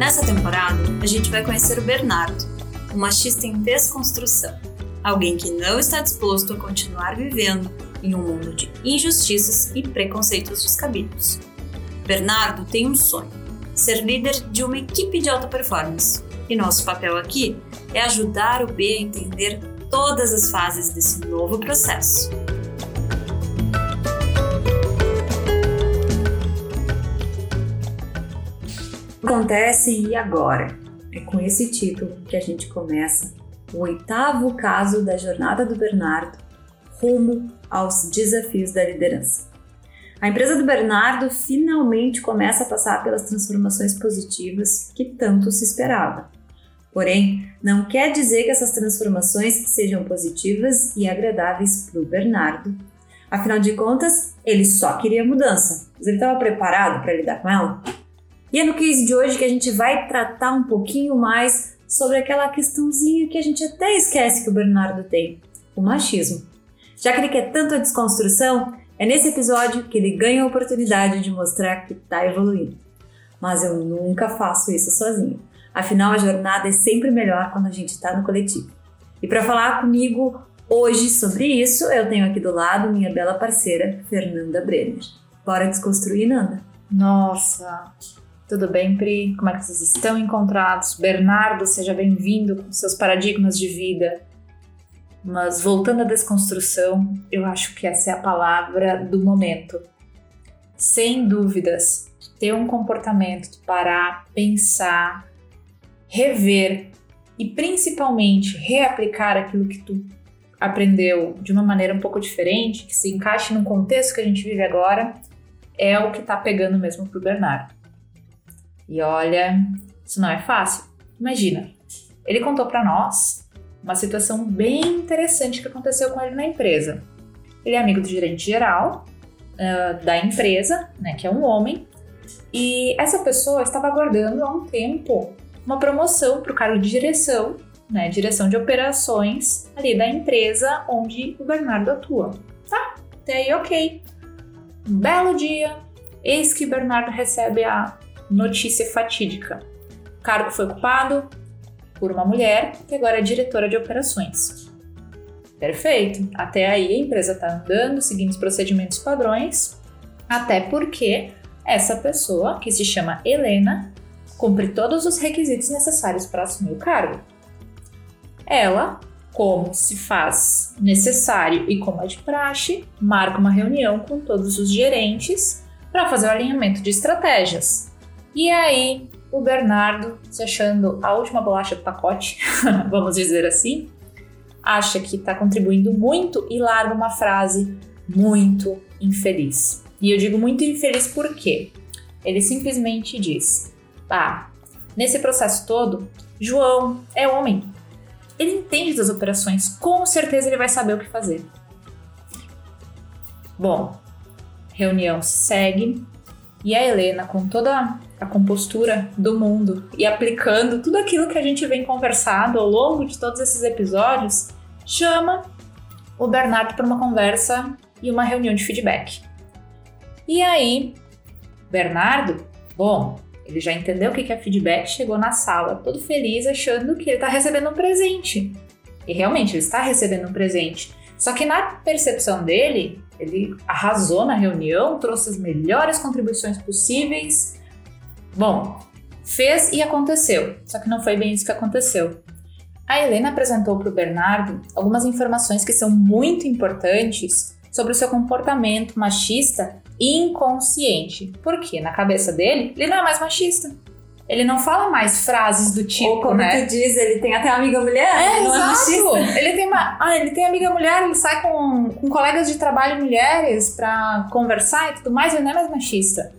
Nessa temporada, a gente vai conhecer o Bernardo, um machista em desconstrução, alguém que não está disposto a continuar vivendo em um mundo de injustiças e preconceitos descabidos. Bernardo tem um sonho: ser líder de uma equipe de alta performance. E nosso papel aqui é ajudar o B a entender todas as fases desse novo processo. Acontece e agora? É com esse título que a gente começa o oitavo caso da jornada do Bernardo rumo aos desafios da liderança. A empresa do Bernardo finalmente começa a passar pelas transformações positivas que tanto se esperava. Porém, não quer dizer que essas transformações sejam positivas e agradáveis para o Bernardo. Afinal de contas, ele só queria mudança, mas ele estava preparado para lidar com ela? E é no case de hoje que a gente vai tratar um pouquinho mais sobre aquela questãozinha que a gente até esquece que o Bernardo tem: o machismo. Já que ele quer tanto a desconstrução, é nesse episódio que ele ganha a oportunidade de mostrar que está evoluindo. Mas eu nunca faço isso sozinho. Afinal, a jornada é sempre melhor quando a gente está no coletivo. E para falar comigo hoje sobre isso, eu tenho aqui do lado minha bela parceira, Fernanda Brenner. Bora desconstruir, Nanda? Nossa, tudo bem, Pri? Como é que vocês estão encontrados? Bernardo, seja bem-vindo com seus paradigmas de vida. Mas voltando à desconstrução, eu acho que essa é a palavra do momento. Sem dúvidas, ter um comportamento parar, pensar, rever e principalmente reaplicar aquilo que tu aprendeu de uma maneira um pouco diferente, que se encaixe no contexto que a gente vive agora, é o que tá pegando mesmo pro Bernardo. E olha, isso não é fácil. Imagina, ele contou para nós uma situação bem interessante que aconteceu com ele na empresa. Ele é amigo do gerente geral uh, da empresa, né, que é um homem, e essa pessoa estava aguardando há um tempo uma promoção para o cargo de direção, né, direção de operações ali da empresa onde o Bernardo atua. Tá, até aí ok. Um belo dia, eis que Bernardo recebe a notícia fatídica. O cargo foi ocupado por uma mulher que agora é diretora de operações. Perfeito. Até aí a empresa está andando, seguindo os procedimentos padrões, até porque essa pessoa, que se chama Helena, cumpre todos os requisitos necessários para assumir o cargo. Ela, como se faz necessário e como é de praxe, marca uma reunião com todos os gerentes para fazer o alinhamento de estratégias, e aí, o Bernardo, se achando a última bolacha do pacote, vamos dizer assim, acha que está contribuindo muito e larga uma frase muito infeliz. E eu digo muito infeliz porque ele simplesmente diz: Ah, nesse processo todo, João é homem. Ele entende das operações, com certeza ele vai saber o que fazer. Bom, reunião se segue e a Helena, com toda a compostura do mundo e aplicando tudo aquilo que a gente vem conversado ao longo de todos esses episódios, chama o Bernardo para uma conversa e uma reunião de feedback. E aí, Bernardo, bom, ele já entendeu o que é feedback, chegou na sala todo feliz, achando que ele está recebendo um presente. E realmente, ele está recebendo um presente. Só que na percepção dele, ele arrasou na reunião, trouxe as melhores contribuições possíveis Bom, fez e aconteceu, só que não foi bem isso que aconteceu. A Helena apresentou para o Bernardo algumas informações que são muito importantes sobre o seu comportamento machista inconsciente. Porque na cabeça dele, ele não é mais machista. Ele não fala mais frases do tipo, Ou como né? tu diz, ele tem até amiga mulher, É, ele não exato. é machista. Ele tem uma, ah, ele tem amiga mulher, ele sai com, com colegas de trabalho mulheres para conversar e tudo mais, ele não é mais machista.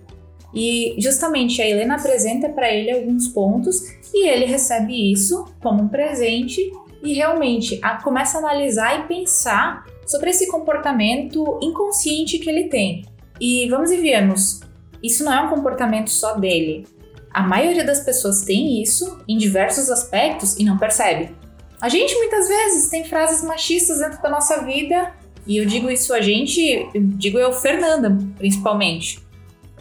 E justamente a Helena apresenta para ele alguns pontos e ele recebe isso como um presente e realmente a, começa a analisar e pensar sobre esse comportamento inconsciente que ele tem. E vamos e viemos, isso não é um comportamento só dele. A maioria das pessoas tem isso em diversos aspectos e não percebe. A gente muitas vezes tem frases machistas dentro da nossa vida, e eu digo isso a gente, eu digo eu, Fernanda, principalmente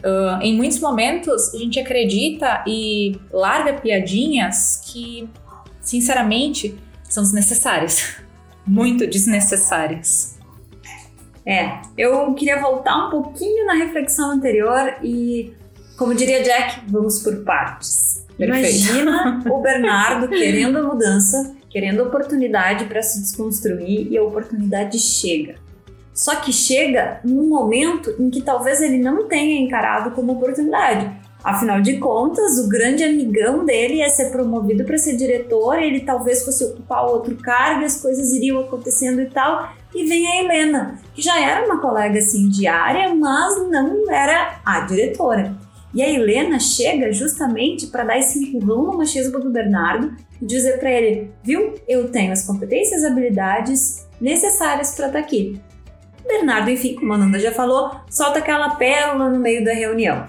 Uh, em muitos momentos a gente acredita e larga piadinhas que, sinceramente, são desnecessárias. Muito desnecessárias. É, eu queria voltar um pouquinho na reflexão anterior e, como diria Jack, vamos por partes. Perfeito. Imagina o Bernardo querendo a mudança, querendo oportunidade para se desconstruir e a oportunidade chega. Só que chega num momento em que talvez ele não tenha encarado como oportunidade. Afinal de contas, o grande amigão dele ia ser promovido para ser diretor, ele talvez fosse ocupar outro cargo, as coisas iriam acontecendo e tal. E vem a Helena, que já era uma colega assim diária, mas não era a diretora. E a Helena chega justamente para dar esse empurrão no machismo do Bernardo e dizer para ele: viu, eu tenho as competências e habilidades necessárias para estar tá aqui. Bernardo, enfim, como a Nanda já falou, solta aquela pérola no meio da reunião.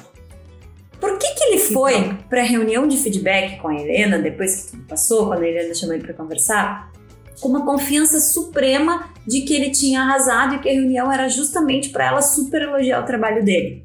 Por que, que ele foi para a reunião de feedback com a Helena, depois que tudo passou, quando a Helena chamou ele para conversar? Com uma confiança suprema de que ele tinha arrasado e que a reunião era justamente para ela super elogiar o trabalho dele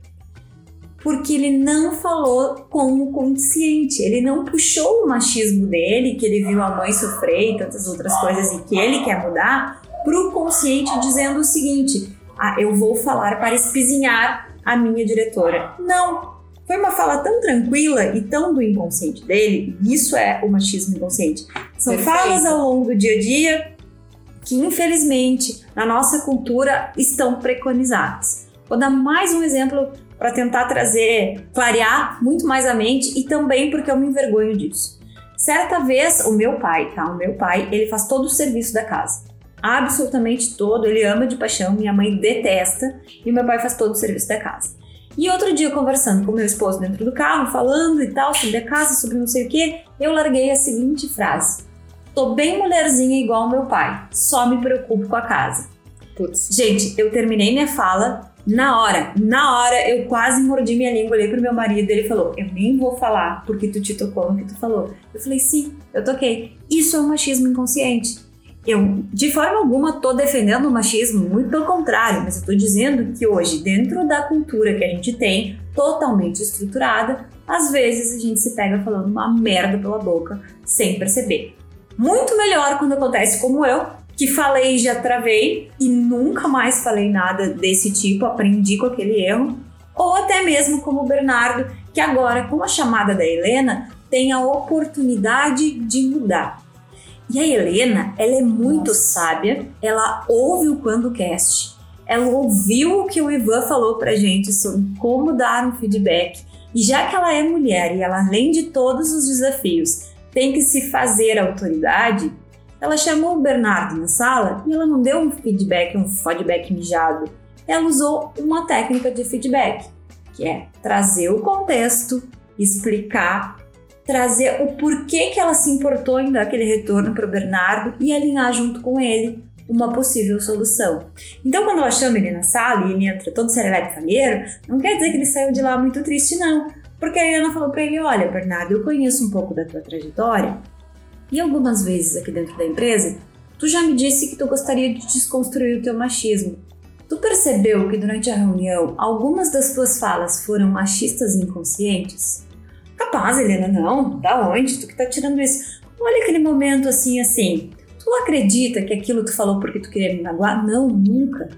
porque ele não falou com o consciente, ele não puxou o machismo dele, que ele viu a mãe sofrer e tantas outras coisas e que ele quer mudar, para o consciente dizendo o seguinte: ah, eu vou falar para espizinhar a minha diretora. Não! Foi uma fala tão tranquila e tão do inconsciente dele, isso é o machismo inconsciente. São Perfeito. falas ao longo do dia a dia que, infelizmente, na nossa cultura estão preconizadas. Vou dar mais um exemplo para tentar trazer, clarear muito mais a mente e também porque eu me envergonho disso. Certa vez, o meu pai, tá? O meu pai, ele faz todo o serviço da casa. Absolutamente todo, ele ama de paixão, minha mãe detesta e meu pai faz todo o serviço da casa. E outro dia, conversando com meu esposo dentro do carro, falando e tal sobre a casa, sobre não sei o que, eu larguei a seguinte frase: Tô bem mulherzinha igual meu pai, só me preocupo com a casa. Putz. Gente, eu terminei minha fala na hora, na hora, eu quase mordi minha língua, olhei pro meu marido ele falou: Eu nem vou falar porque tu te tocou no que tu falou. Eu falei: Sim, eu toquei. Isso é um machismo inconsciente. Eu, de forma alguma, tô defendendo o machismo, muito pelo contrário, mas eu tô dizendo que hoje, dentro da cultura que a gente tem, totalmente estruturada, às vezes a gente se pega falando uma merda pela boca sem perceber. Muito melhor quando acontece como eu, que falei e já travei e nunca mais falei nada desse tipo, aprendi com aquele erro. Ou até mesmo como o Bernardo, que agora, com a chamada da Helena, tem a oportunidade de mudar. E a Helena, ela é muito Nossa. sábia, ela ouve o Quando Cast, ela ouviu o que o Ivan falou pra gente sobre como dar um feedback. E já que ela é mulher e ela, além de todos os desafios, tem que se fazer autoridade, ela chamou o Bernardo na sala e ela não deu um feedback, um feedback mijado. Ela usou uma técnica de feedback, que é trazer o contexto, explicar, trazer o porquê que ela se importou em dar aquele retorno para o Bernardo e alinhar junto com ele uma possível solução. Então, quando ela chama ele na sala e ele entra todo serelepe fameiro, não quer dizer que ele saiu de lá muito triste, não. Porque a Helena falou para ele: Olha, Bernardo, eu conheço um pouco da tua trajetória e algumas vezes aqui dentro da empresa, tu já me disse que tu gostaria de desconstruir o teu machismo. Tu percebeu que durante a reunião algumas das tuas falas foram machistas inconscientes? Capaz, Helena, não. Da onde? Tu que tá tirando isso? Olha aquele momento assim, assim. Tu acredita que aquilo tu falou porque tu queria me magoar? Não, nunca.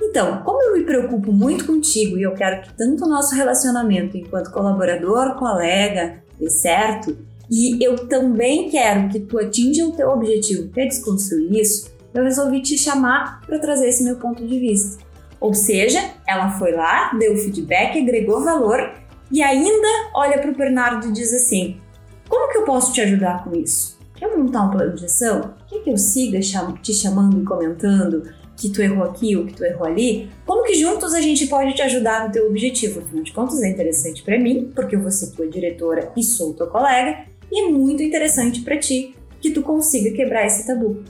Então, como eu me preocupo muito contigo e eu quero que tanto o nosso relacionamento enquanto colaborador, colega, dê certo, e eu também quero que tu atinja o teu objetivo, que é desconstruir isso, eu resolvi te chamar para trazer esse meu ponto de vista. Ou seja, ela foi lá, deu feedback, agregou valor e ainda olha para o Bernardo e diz assim: Como que eu posso te ajudar com isso? Quer montar um plano de ação? Quer que eu siga te chamando e comentando que tu errou aqui ou que tu errou ali? Como que juntos a gente pode te ajudar no teu objetivo? Afinal de contas, é interessante para mim, porque eu vou ser tua diretora e sou tua colega, e é muito interessante para ti que tu consiga quebrar esse tabu.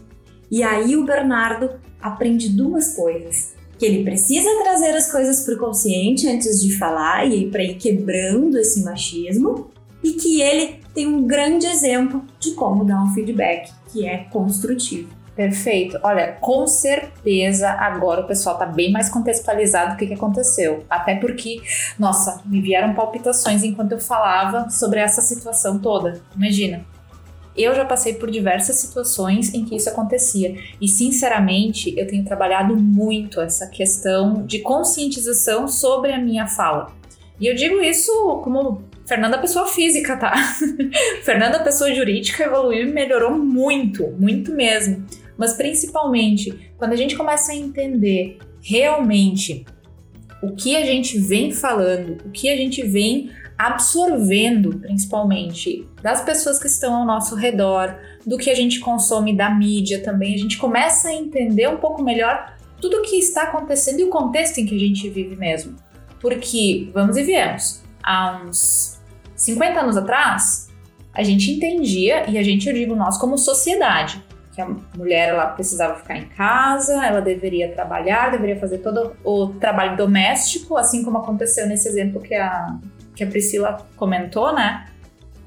E aí o Bernardo aprende duas coisas. Que ele precisa trazer as coisas para o consciente antes de falar e para ir quebrando esse machismo, e que ele tem um grande exemplo de como dar um feedback que é construtivo. Perfeito. Olha, com certeza agora o pessoal tá bem mais contextualizado do que, que aconteceu. Até porque, nossa, me vieram palpitações enquanto eu falava sobre essa situação toda. Imagina. Eu já passei por diversas situações em que isso acontecia. E, sinceramente, eu tenho trabalhado muito essa questão de conscientização sobre a minha fala. E eu digo isso como Fernanda pessoa física, tá? Fernanda pessoa jurídica evoluiu e melhorou muito, muito mesmo mas principalmente quando a gente começa a entender realmente o que a gente vem falando, o que a gente vem absorvendo, principalmente das pessoas que estão ao nosso redor, do que a gente consome da mídia também, a gente começa a entender um pouco melhor tudo o que está acontecendo e o contexto em que a gente vive mesmo. Porque, vamos e viemos, há uns 50 anos atrás, a gente entendia, e a gente, eu digo nós como sociedade, que a mulher ela precisava ficar em casa, ela deveria trabalhar, deveria fazer todo o trabalho doméstico, assim como aconteceu nesse exemplo que a, que a Priscila comentou, né?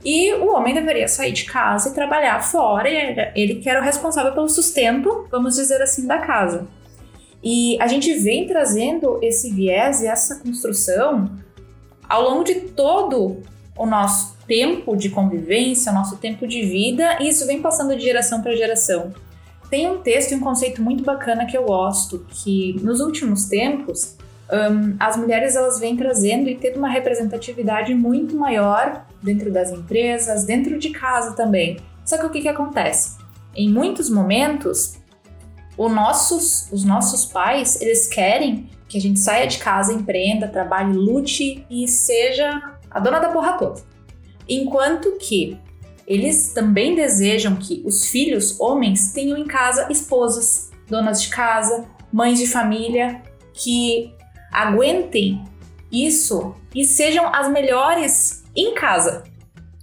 E o homem deveria sair de casa e trabalhar fora, e ele que era o responsável pelo sustento, vamos dizer assim, da casa. E a gente vem trazendo esse viés e essa construção ao longo de todo o nosso tempo de convivência, nosso tempo de vida, e isso vem passando de geração para geração. Tem um texto e um conceito muito bacana que eu gosto, que nos últimos tempos um, as mulheres elas vêm trazendo e tendo uma representatividade muito maior dentro das empresas, dentro de casa também. Só que o que, que acontece? Em muitos momentos, nossos, os nossos pais eles querem que a gente saia de casa, empreenda, trabalhe, lute e seja a dona da porra toda. Enquanto que eles também desejam que os filhos homens tenham em casa esposas, donas de casa, mães de família, que aguentem isso e sejam as melhores em casa,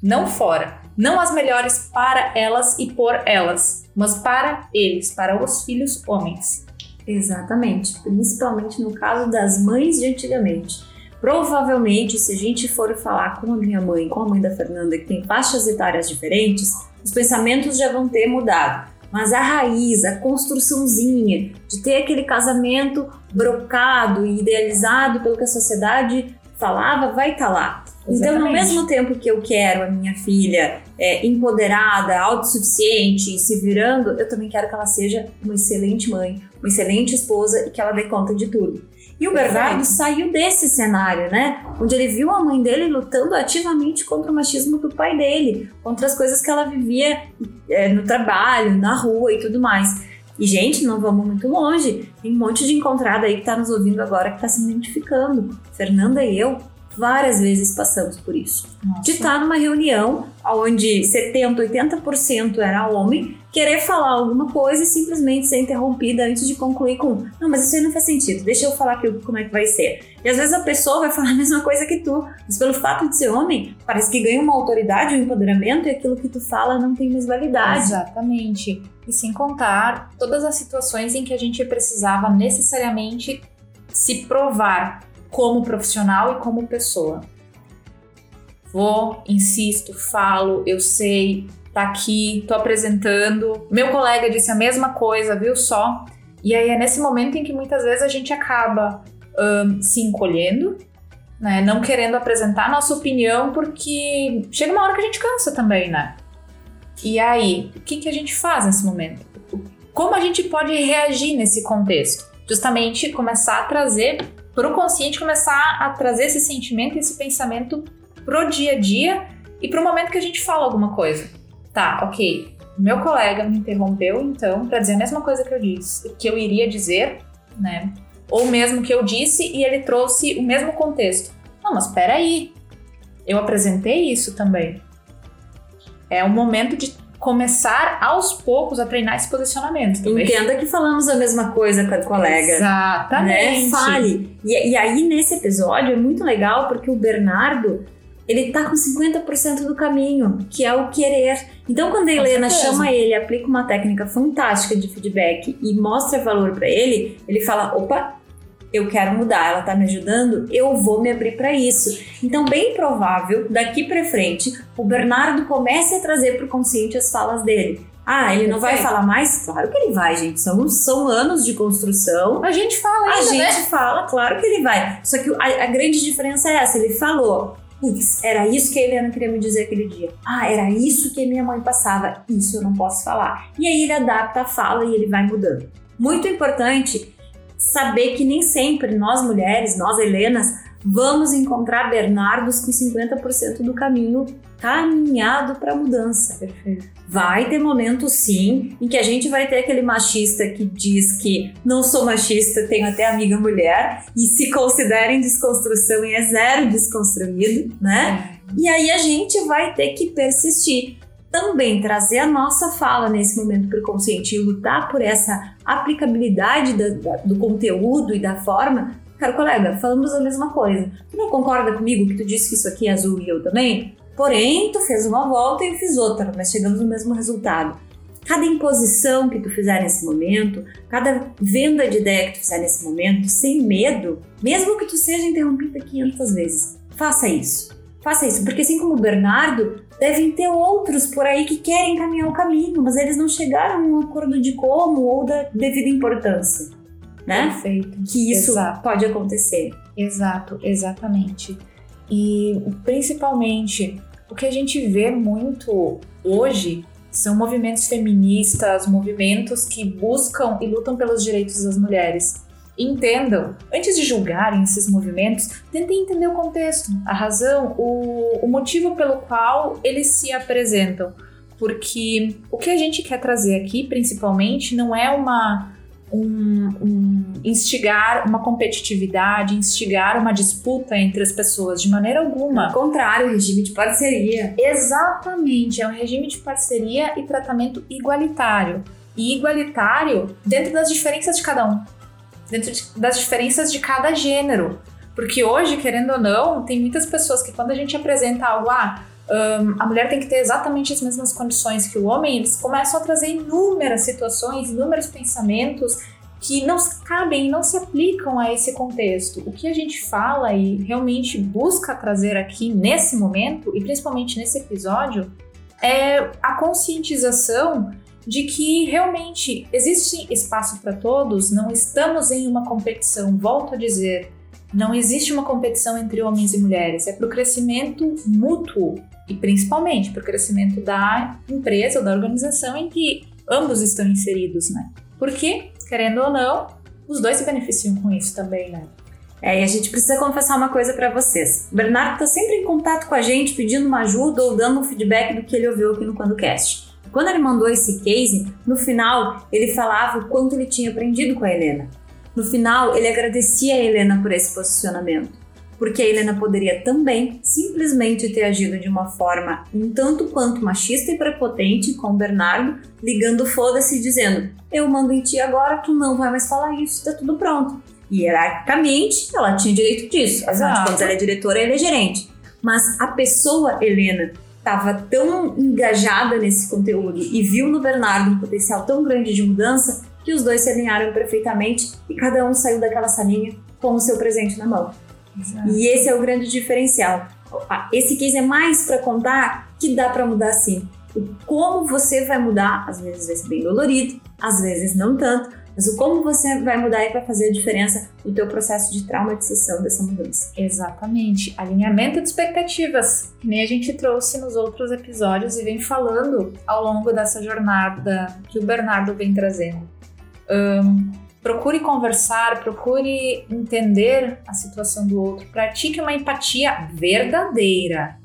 não fora. Não as melhores para elas e por elas, mas para eles, para os filhos homens. Exatamente, principalmente no caso das mães de antigamente Provavelmente, se a gente for falar com a minha mãe, com a mãe da Fernanda, que tem faixas etárias diferentes, os pensamentos já vão ter mudado. Mas a raiz, a construçãozinha de ter aquele casamento brocado e idealizado pelo que a sociedade falava, vai estar tá lá. Exatamente. Então, no mesmo tempo que eu quero a minha filha é, empoderada, autossuficiente e se virando, eu também quero que ela seja uma excelente mãe, uma excelente esposa e que ela dê conta de tudo. E o Bernardo saiu desse cenário, né? Onde ele viu a mãe dele lutando ativamente contra o machismo do pai dele, contra as coisas que ela vivia é, no trabalho, na rua e tudo mais. E, gente, não vamos muito longe. Tem um monte de encontrada aí que tá nos ouvindo agora que tá se identificando. Fernanda e eu várias vezes passamos por isso. Nossa. De estar numa reunião onde 70, 80% era homem, querer falar alguma coisa e simplesmente ser interrompida antes de concluir com não, mas isso aí não faz sentido, deixa eu falar aqui como é que vai ser. E às vezes a pessoa vai falar a mesma coisa que tu, mas pelo fato de ser homem, parece que ganha uma autoridade, um empoderamento e aquilo que tu fala não tem mais validade. Exatamente. E sem contar todas as situações em que a gente precisava necessariamente se provar como profissional e como pessoa. Vou, insisto, falo, eu sei, tá aqui, tô apresentando. Meu colega disse a mesma coisa, viu só? E aí é nesse momento em que muitas vezes a gente acaba um, se encolhendo, né? Não querendo apresentar nossa opinião, porque chega uma hora que a gente cansa também, né? E aí, o que, que a gente faz nesse momento? Como a gente pode reagir nesse contexto? Justamente começar a trazer para o consciente começar a trazer esse sentimento, esse pensamento pro dia a dia e pro momento que a gente fala alguma coisa. Tá, ok. Meu colega me interrompeu então para dizer a mesma coisa que eu disse, que eu iria dizer, né? Ou mesmo que eu disse e ele trouxe o mesmo contexto. Não, mas espera aí. Eu apresentei isso também. É um momento de começar aos poucos a treinar esse posicionamento. Também. Entenda que falamos a mesma coisa com a colega. Exatamente. Né? Fale. E, e aí, nesse episódio, é muito legal porque o Bernardo ele tá com 50% do caminho, que é o querer. Então, quando a Helena chama ele, aplica uma técnica fantástica de feedback e mostra valor para ele, ele fala: opa, eu quero mudar, ela tá me ajudando, eu vou me abrir para isso. Então, bem provável, daqui para frente, o Bernardo comece a trazer para o consciente as falas dele. Ah, ele não vai falar mais? Claro que ele vai, gente. São, são anos de construção. A gente fala A ainda, gente né? fala, claro que ele vai. Só que a, a grande diferença é essa. Ele falou, putz, era isso que a Helena queria me dizer aquele dia. Ah, era isso que minha mãe passava. Isso eu não posso falar. E aí ele adapta a fala e ele vai mudando. Muito importante saber que nem sempre nós mulheres, nós Helenas, vamos encontrar Bernardos com 50% do caminho caminhado para mudança. Perfeito. Vai ter momentos sim em que a gente vai ter aquele machista que diz que não sou machista, tenho até amiga mulher e se considera em desconstrução e é zero desconstruído, né? E aí a gente vai ter que persistir. Também trazer a nossa fala nesse momento para o consciente e lutar por essa aplicabilidade da- da- do conteúdo e da forma. Cara, colega, falamos a mesma coisa. Tu não concorda comigo que tu disse que isso aqui é azul e eu também? Porém, tu fez uma volta e eu fiz outra, mas chegamos no mesmo resultado. Cada imposição que tu fizer nesse momento, cada venda de ideia que tu fizer nesse momento, sem medo, mesmo que tu seja interrompida 500 vezes, faça isso. Faça isso, porque assim como o Bernardo, devem ter outros por aí que querem caminhar o caminho, mas eles não chegaram a um acordo de como ou da devida importância, né? Perfeito. Que isso Exato. pode acontecer. Exato, exatamente. E principalmente o que a gente vê muito hoje são movimentos feministas, movimentos que buscam e lutam pelos direitos das mulheres. Entendam, antes de julgarem esses movimentos, tentem entender o contexto, a razão, o, o motivo pelo qual eles se apresentam. Porque o que a gente quer trazer aqui, principalmente, não é uma um, um instigar uma competitividade, instigar uma disputa entre as pessoas, de maneira alguma. Ao contrário, regime de parceria. Exatamente, é um regime de parceria e tratamento igualitário. E igualitário dentro das diferenças de cada um, dentro de- das diferenças de cada gênero. Porque hoje, querendo ou não, tem muitas pessoas que quando a gente apresenta algo, ah, hum, a mulher tem que ter exatamente as mesmas condições que o homem, eles começam a trazer inúmeras situações, inúmeros pensamentos que não cabem, não se aplicam a esse contexto. O que a gente fala e realmente busca trazer aqui nesse momento, e principalmente nesse episódio, é a conscientização de que realmente existe espaço para todos, não estamos em uma competição, volto a dizer, não existe uma competição entre homens e mulheres, é para o crescimento mútuo e principalmente para o crescimento da empresa ou da organização em que ambos estão inseridos, né? Porque, querendo ou não, os dois se beneficiam com isso também, né? É, e a gente precisa confessar uma coisa pra vocês. O Bernardo tá sempre em contato com a gente, pedindo uma ajuda ou dando um feedback do que ele ouviu aqui no QuandoCast. Quando ele mandou esse case, no final ele falava o quanto ele tinha aprendido com a Helena. No final, ele agradecia a Helena por esse posicionamento, porque a Helena poderia também simplesmente ter agido de uma forma um tanto quanto machista e prepotente com o Bernardo, ligando foda-se e dizendo: Eu mando em ti agora, tu não vai mais falar isso, tá tudo pronto. E hierarquicamente, ela tinha direito disso. Afinal de contas, ela é diretora, ele é gerente. Mas a pessoa, Helena, estava tão engajada nesse conteúdo e viu no Bernardo um potencial tão grande de mudança que os dois se alinharam perfeitamente e cada um saiu daquela salinha com o seu presente na mão. E esse é o grande diferencial. Esse case é mais para contar que dá para mudar sim. O como você vai mudar, às vezes vai ser bem dolorido, às vezes não tanto, mas o como você vai mudar e vai fazer a diferença no teu processo de traumatização dessa mudança. Exatamente. Alinhamento de expectativas, que nem a gente trouxe nos outros episódios e vem falando ao longo dessa jornada que o Bernardo vem trazendo. Ahn, procure conversar, procure entender a situação do outro, pratique uma empatia verdadeira.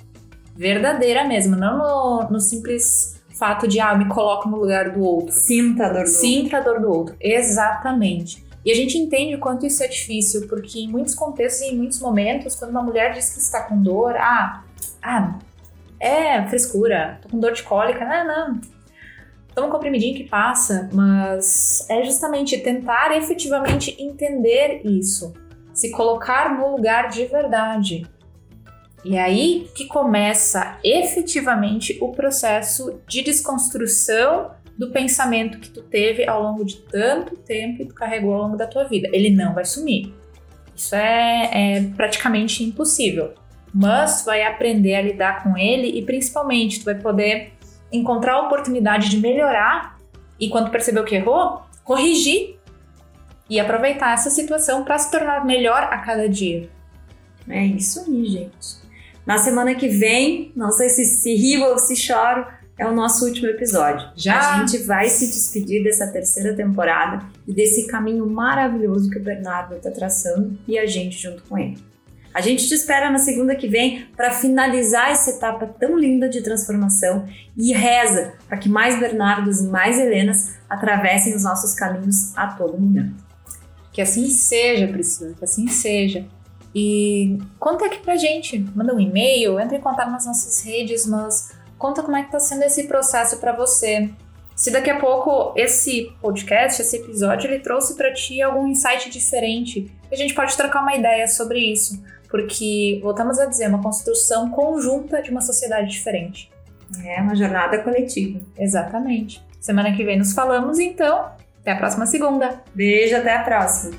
Verdadeira mesmo, não no, no simples fato de, ah, me coloco no lugar do outro. Sinta a dor do Sinta a dor do outro. Exatamente. E a gente entende o quanto isso é difícil, porque em muitos contextos e em muitos momentos, quando uma mulher diz que está com dor, ah, ah, é frescura, tô com dor de cólica, não, não. Toma um comprimidinho que passa, mas é justamente tentar efetivamente entender isso, se colocar no lugar de verdade. E é aí que começa efetivamente o processo de desconstrução do pensamento que tu teve ao longo de tanto tempo que tu carregou ao longo da tua vida. Ele não vai sumir. Isso é, é praticamente impossível. Mas tu vai aprender a lidar com ele e principalmente tu vai poder encontrar a oportunidade de melhorar e quando percebeu que errou, corrigir e aproveitar essa situação para se tornar melhor a cada dia. É isso aí, gente. Na semana que vem, não sei se se rio ou se choro, é o nosso último episódio. Já? A gente vai se despedir dessa terceira temporada e desse caminho maravilhoso que o Bernardo está traçando e a gente junto com ele. A gente te espera na segunda que vem para finalizar essa etapa tão linda de transformação e reza para que mais Bernardos e mais Helenas atravessem os nossos caminhos a todo momento. Que assim seja, Priscila, que assim seja. E conta aqui pra gente, manda um e-mail, entra em contato nas nossas redes, mas conta como é que tá sendo esse processo para você. Se daqui a pouco esse podcast, esse episódio, ele trouxe para ti algum insight diferente, a gente pode trocar uma ideia sobre isso, porque voltamos a dizer, uma construção conjunta de uma sociedade diferente. É uma jornada coletiva. Exatamente. Semana que vem nos falamos, então. Até a próxima segunda. Beijo, até a próxima.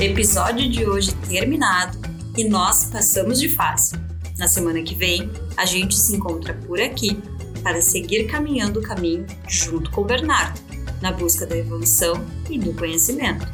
Episódio de hoje terminado e nós passamos de fase. Na semana que vem, a gente se encontra por aqui para seguir caminhando o caminho junto com o Bernardo, na busca da evolução e do conhecimento.